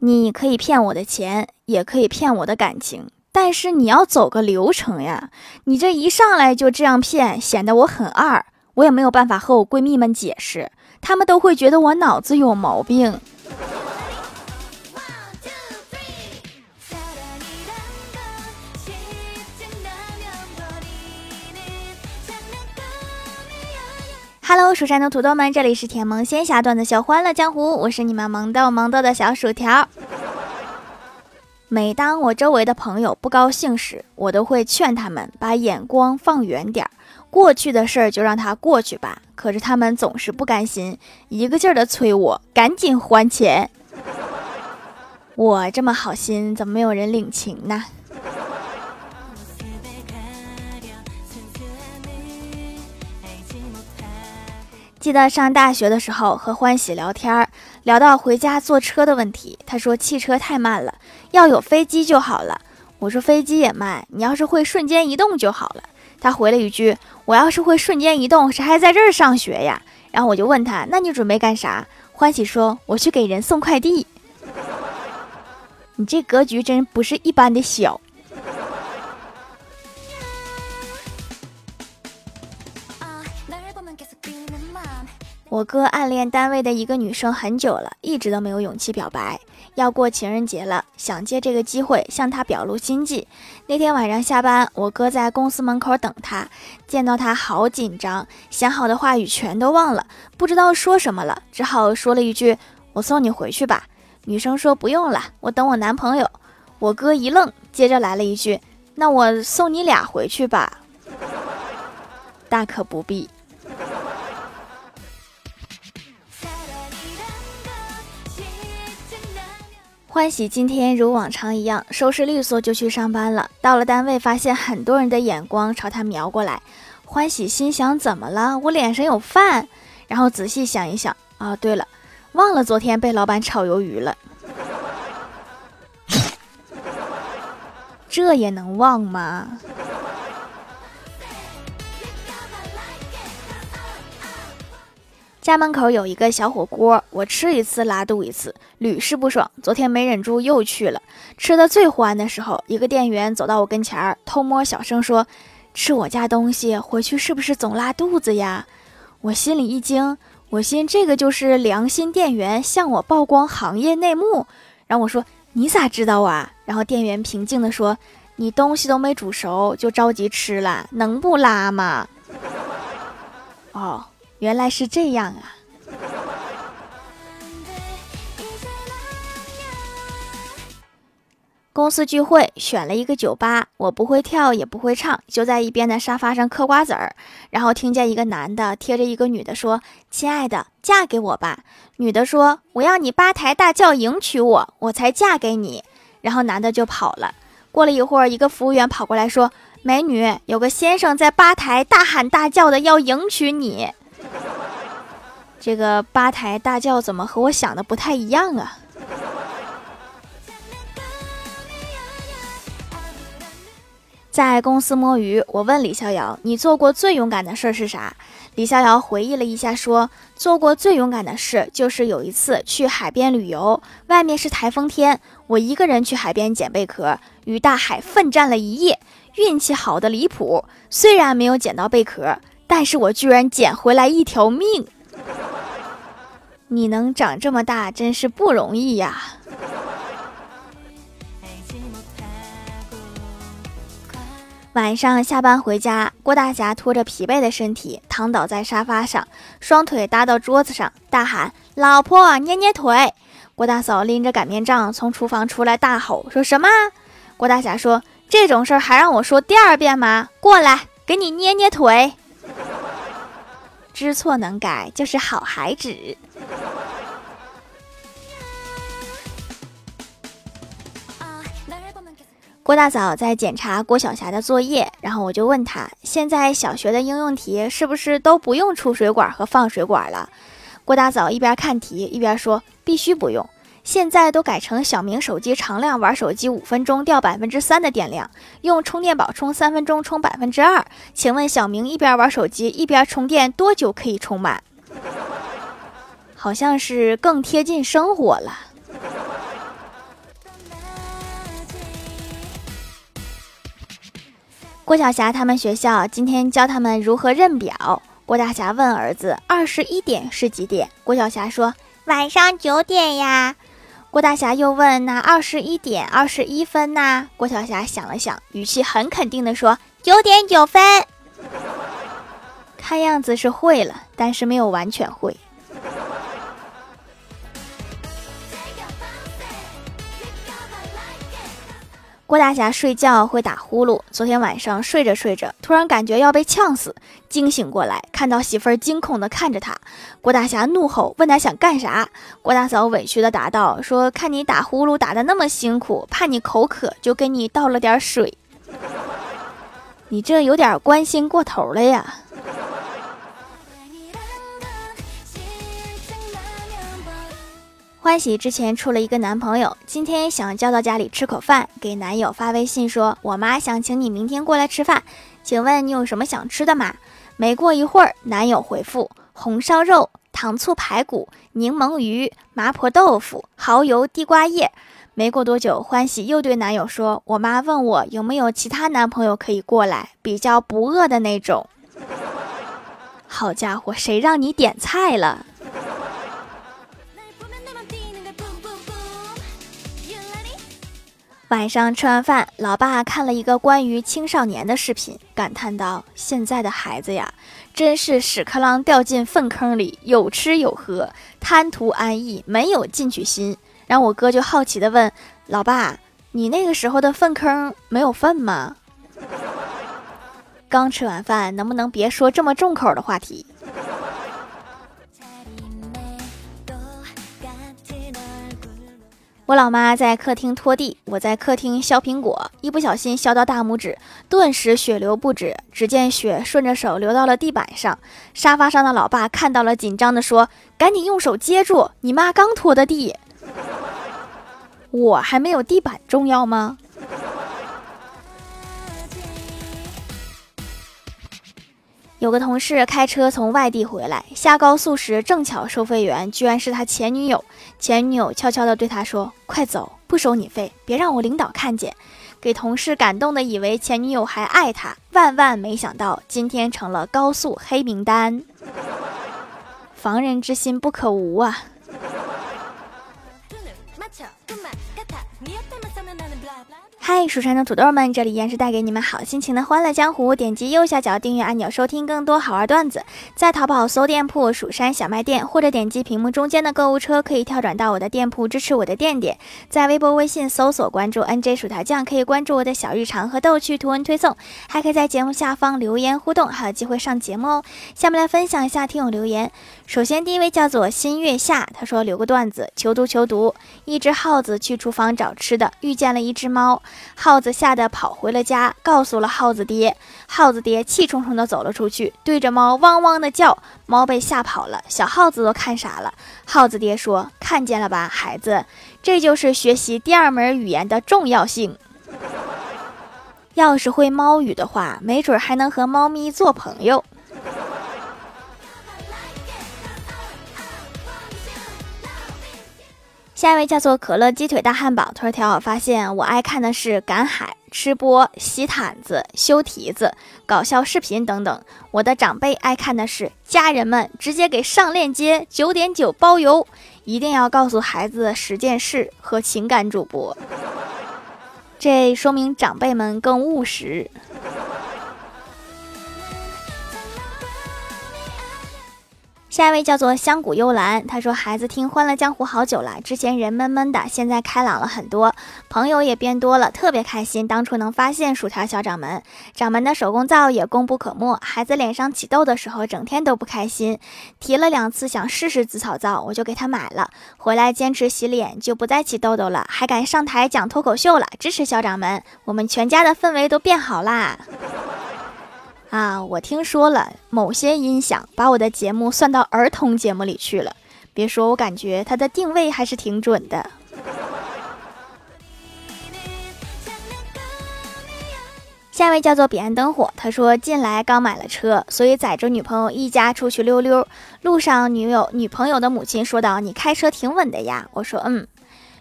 你可以骗我的钱，也可以骗我的感情，但是你要走个流程呀！你这一上来就这样骗，显得我很二，我也没有办法和我闺蜜们解释，她们都会觉得我脑子有毛病。Hello，蜀山的土豆们，这里是甜萌仙侠段的小欢乐江湖，我是你们萌豆萌豆的小薯条。每当我周围的朋友不高兴时，我都会劝他们把眼光放远点儿，过去的事儿就让它过去吧。可是他们总是不甘心，一个劲儿的催我赶紧还钱。我这么好心，怎么没有人领情呢？记得上大学的时候和欢喜聊天，聊到回家坐车的问题。他说汽车太慢了，要有飞机就好了。我说飞机也慢，你要是会瞬间移动就好了。他回了一句：我要是会瞬间移动，谁还在这儿上学呀？然后我就问他：那你准备干啥？欢喜说：我去给人送快递。你这格局真不是一般的小。我哥暗恋单位的一个女生很久了，一直都没有勇气表白。要过情人节了，想借这个机会向她表露心迹。那天晚上下班，我哥在公司门口等她，见到她好紧张，想好的话语全都忘了，不知道说什么了，只好说了一句：“我送你回去吧。”女生说：“不用了，我等我男朋友。”我哥一愣，接着来了一句：“那我送你俩回去吧。”大可不必。欢喜今天如往常一样收拾利索就去上班了。到了单位，发现很多人的眼光朝他瞄过来。欢喜心想：怎么了？我脸上有饭？然后仔细想一想，啊，对了，忘了昨天被老板炒鱿鱼了。这也能忘吗？家门口有一个小火锅，我吃一次拉肚一次，屡试不爽。昨天没忍住又去了，吃的最欢的时候，一个店员走到我跟前儿，偷摸小声说：“吃我家东西回去是不是总拉肚子呀？”我心里一惊，我心这个就是良心店员向我曝光行业内幕。然后我说：“你咋知道啊？”然后店员平静地说：“你东西都没煮熟就着急吃了，能不拉吗？”哦。原来是这样啊！公司聚会选了一个酒吧，我不会跳也不会唱，就在一边的沙发上嗑瓜子儿。然后听见一个男的贴着一个女的说：“亲爱的，嫁给我吧。”女的说：“我要你八抬大轿迎娶我，我才嫁给你。”然后男的就跑了。过了一会儿，一个服务员跑过来说：“美女，有个先生在吧台大喊大叫的要迎娶你。”这个吧台大叫怎么和我想的不太一样啊？在公司摸鱼，我问李逍遥：“你做过最勇敢的事是啥？”李逍遥回忆了一下，说：“做过最勇敢的事就是有一次去海边旅游，外面是台风天，我一个人去海边捡贝壳，与大海奋战了一夜，运气好的离谱。虽然没有捡到贝壳，但是我居然捡回来一条命。”你能长这么大，真是不容易呀！晚上下班回家，郭大侠拖着疲惫的身体躺倒在沙发上，双腿搭到桌子上，大喊：“老婆，捏捏腿！”郭大嫂拎着擀面杖从厨房出来，大吼：“说什么？”郭大侠说：“这种事儿还让我说第二遍吗？过来，给你捏捏腿。”知错能改，就是好孩子。郭大嫂在检查郭晓霞的作业，然后我就问她：“现在小学的应用题是不是都不用出水管和放水管了？”郭大嫂一边看题一边说：“必须不用，现在都改成小明手机常亮玩手机五分钟掉百分之三的电量，用充电宝充三分钟充百分之二。请问小明一边玩手机一边充电多久可以充满？好像是更贴近生活了。”郭晓霞他们学校今天教他们如何认表。郭大侠问儿子：“二十一点是几点？”郭晓霞说：“晚上九点呀。”郭大侠又问：“那二十一点二十一分呢？”郭晓霞想了想，语气很肯定地说：“九点九分。”看样子是会了，但是没有完全会。郭大侠睡觉会打呼噜，昨天晚上睡着睡着，突然感觉要被呛死，惊醒过来，看到媳妇儿惊恐地看着他。郭大侠怒吼，问他想干啥？郭大嫂委屈地答道：“说看你打呼噜打得那么辛苦，怕你口渴，就给你倒了点水。你这有点关心过头了呀。”欢喜之前处了一个男朋友，今天想叫到家里吃口饭，给男友发微信说：“我妈想请你明天过来吃饭，请问你有什么想吃的吗？”没过一会儿，男友回复：“红烧肉、糖醋排骨、柠檬鱼、麻婆豆腐、蚝油地瓜叶。”没过多久，欢喜又对男友说：“我妈问我有没有其他男朋友可以过来，比较不饿的那种。”好家伙，谁让你点菜了？晚上吃完饭，老爸看了一个关于青少年的视频，感叹道：“现在的孩子呀，真是屎壳郎掉进粪坑里，有吃有喝，贪图安逸，没有进取心。”然后我哥就好奇的问：“老爸，你那个时候的粪坑没有粪吗？” 刚吃完饭，能不能别说这么重口的话题？我老妈在客厅拖地，我在客厅削苹果，一不小心削到大拇指，顿时血流不止。只见血顺着手流到了地板上。沙发上的老爸看到了，紧张的说：“赶紧用手接住，你妈刚拖的地，我还没有地板重要吗？”有个同事开车从外地回来，下高速时正巧收费员居然是他前女友。前女友悄悄地对他说：“快走，不收你费，别让我领导看见。”给同事感动的以为前女友还爱他，万万没想到今天成了高速黑名单。防人之心不可无啊！嗨，蜀山的土豆们，这里依然是带给你们好心情的欢乐江湖。点击右下角订阅按钮，收听更多好玩段子。在淘宝搜店铺“蜀山小卖店”，或者点击屏幕中间的购物车，可以跳转到我的店铺，支持我的店店。在微博、微信搜索关注 “nj 薯条酱”，可以关注我的小日常和逗趣图文推送，还可以在节目下方留言互动，还有机会上节目哦。下面来分享一下听友留言。首先，第一位叫做新月下，他说留个段子：求读求读。一只耗子去厨房找吃的，遇见了一只猫，耗子吓得跑回了家，告诉了耗子爹。耗子爹气冲冲地走了出去，对着猫汪汪地叫，猫被吓跑了，小耗子都看傻了。耗子爹说：“看见了吧，孩子，这就是学习第二门语言的重要性。要是会猫语的话，没准还能和猫咪做朋友。”下一位叫做可乐鸡腿大汉堡，他说：“条我发现我爱看的是赶海、吃播、洗毯子、修蹄子、搞笑视频等等。我的长辈爱看的是家人们直接给上链接，九点九包邮。一定要告诉孩子十件事和情感主播，这说明长辈们更务实。”下一位叫做香谷幽兰，他说：“孩子听《欢乐江湖》好久了，之前人闷闷的，现在开朗了很多，朋友也变多了，特别开心。当初能发现薯条小掌门，掌门的手工皂也功不可没。孩子脸上起痘的时候，整天都不开心，提了两次想试试紫草皂，我就给他买了，回来坚持洗脸，就不再起痘痘了，还敢上台讲脱口秀了。支持小掌门，我们全家的氛围都变好啦。”啊，我听说了，某些音响把我的节目算到儿童节目里去了。别说，我感觉它的定位还是挺准的。下一位叫做彼岸灯火，他说近来刚买了车，所以载着女朋友一家出去溜溜。路上，女友女朋友的母亲说道：“你开车挺稳的呀。”我说：“嗯。”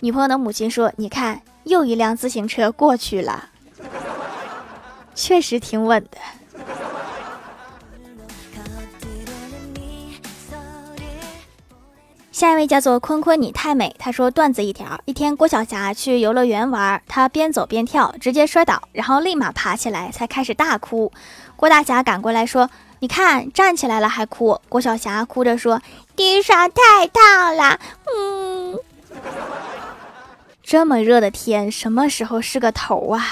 女朋友的母亲说：“你看，又一辆自行车过去了。”确实挺稳的。下一位叫做坤坤，你太美。他说段子一条：一天，郭晓霞去游乐园玩，她边走边跳，直接摔倒，然后立马爬起来，才开始大哭。郭大侠赶过来说：“你看，站起来了还哭。”郭晓霞哭着说：“地上太烫了。”嗯，这么热的天，什么时候是个头啊？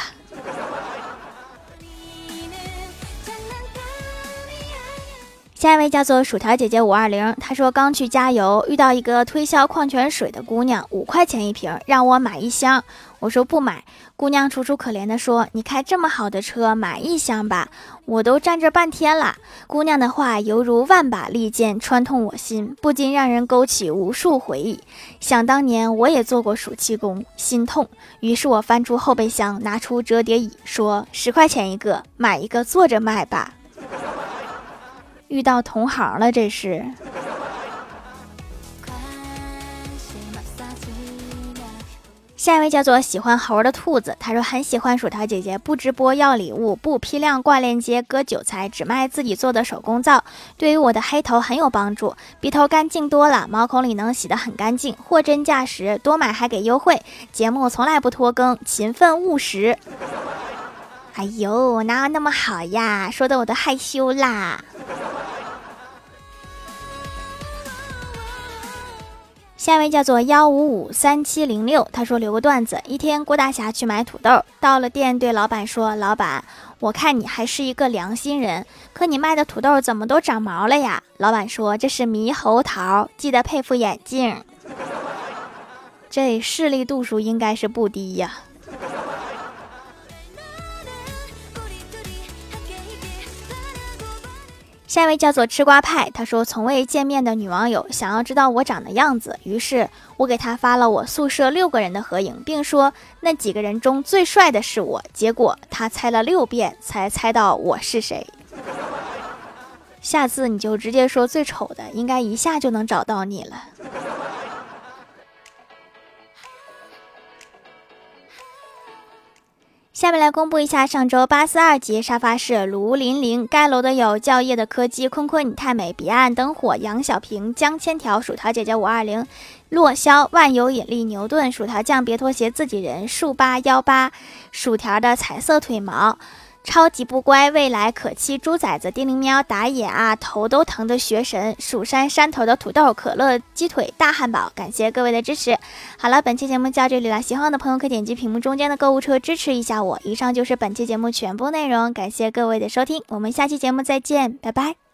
下一位叫做薯条姐姐五二零，她说刚去加油，遇到一个推销矿泉水的姑娘，五块钱一瓶，让我买一箱。我说不买。姑娘楚楚可怜的说：“你开这么好的车，买一箱吧，我都站这半天了。”姑娘的话犹如万把利剑穿透我心，不禁让人勾起无数回忆。想当年我也做过暑期工，心痛。于是我翻出后备箱，拿出折叠椅，说：“十块钱一个，买一个坐着卖吧。”遇到同行了，这是。下一位叫做喜欢猴的兔子，他说很喜欢薯条姐姐，不直播要礼物，不批量挂链接割韭菜，只卖自己做的手工皂，对于我的黑头很有帮助，鼻头干净多了，毛孔里能洗得很干净，货真价实，多买还给优惠，节目从来不拖更，勤奋务实。哎呦，哪有那么好呀？说的我都害羞啦。下一位叫做幺五五三七零六，他说留个段子：一天，郭大侠去买土豆，到了店，对老板说：“老板，我看你还是一个良心人，可你卖的土豆怎么都长毛了呀？”老板说：“这是猕猴桃，记得配副眼镜。”这视力度数应该是不低呀。下一位叫做吃瓜派，他说从未见面的女网友想要知道我长的样子，于是我给他发了我宿舍六个人的合影，并说那几个人中最帅的是我。结果他猜了六遍才猜到我是谁。下次你就直接说最丑的，应该一下就能找到你了。下面来公布一下上周八四二级沙发是卢琳琳，该楼的有教业的柯基、坤坤你太美、彼岸灯火、杨小平、江千条、薯条姐姐五二零、洛霄、万有引力、牛顿、薯条酱、别拖鞋、自己人、数八幺八、薯条的彩色腿毛。超级不乖，未来可期，猪崽子，叮铃喵，打野啊，头都疼的学神，蜀山山头的土豆，可乐鸡腿，大汉堡，感谢各位的支持。好了，本期节目就到这里了，喜欢我的朋友可点击屏幕中间的购物车支持一下我。以上就是本期节目全部内容，感谢各位的收听，我们下期节目再见，拜拜。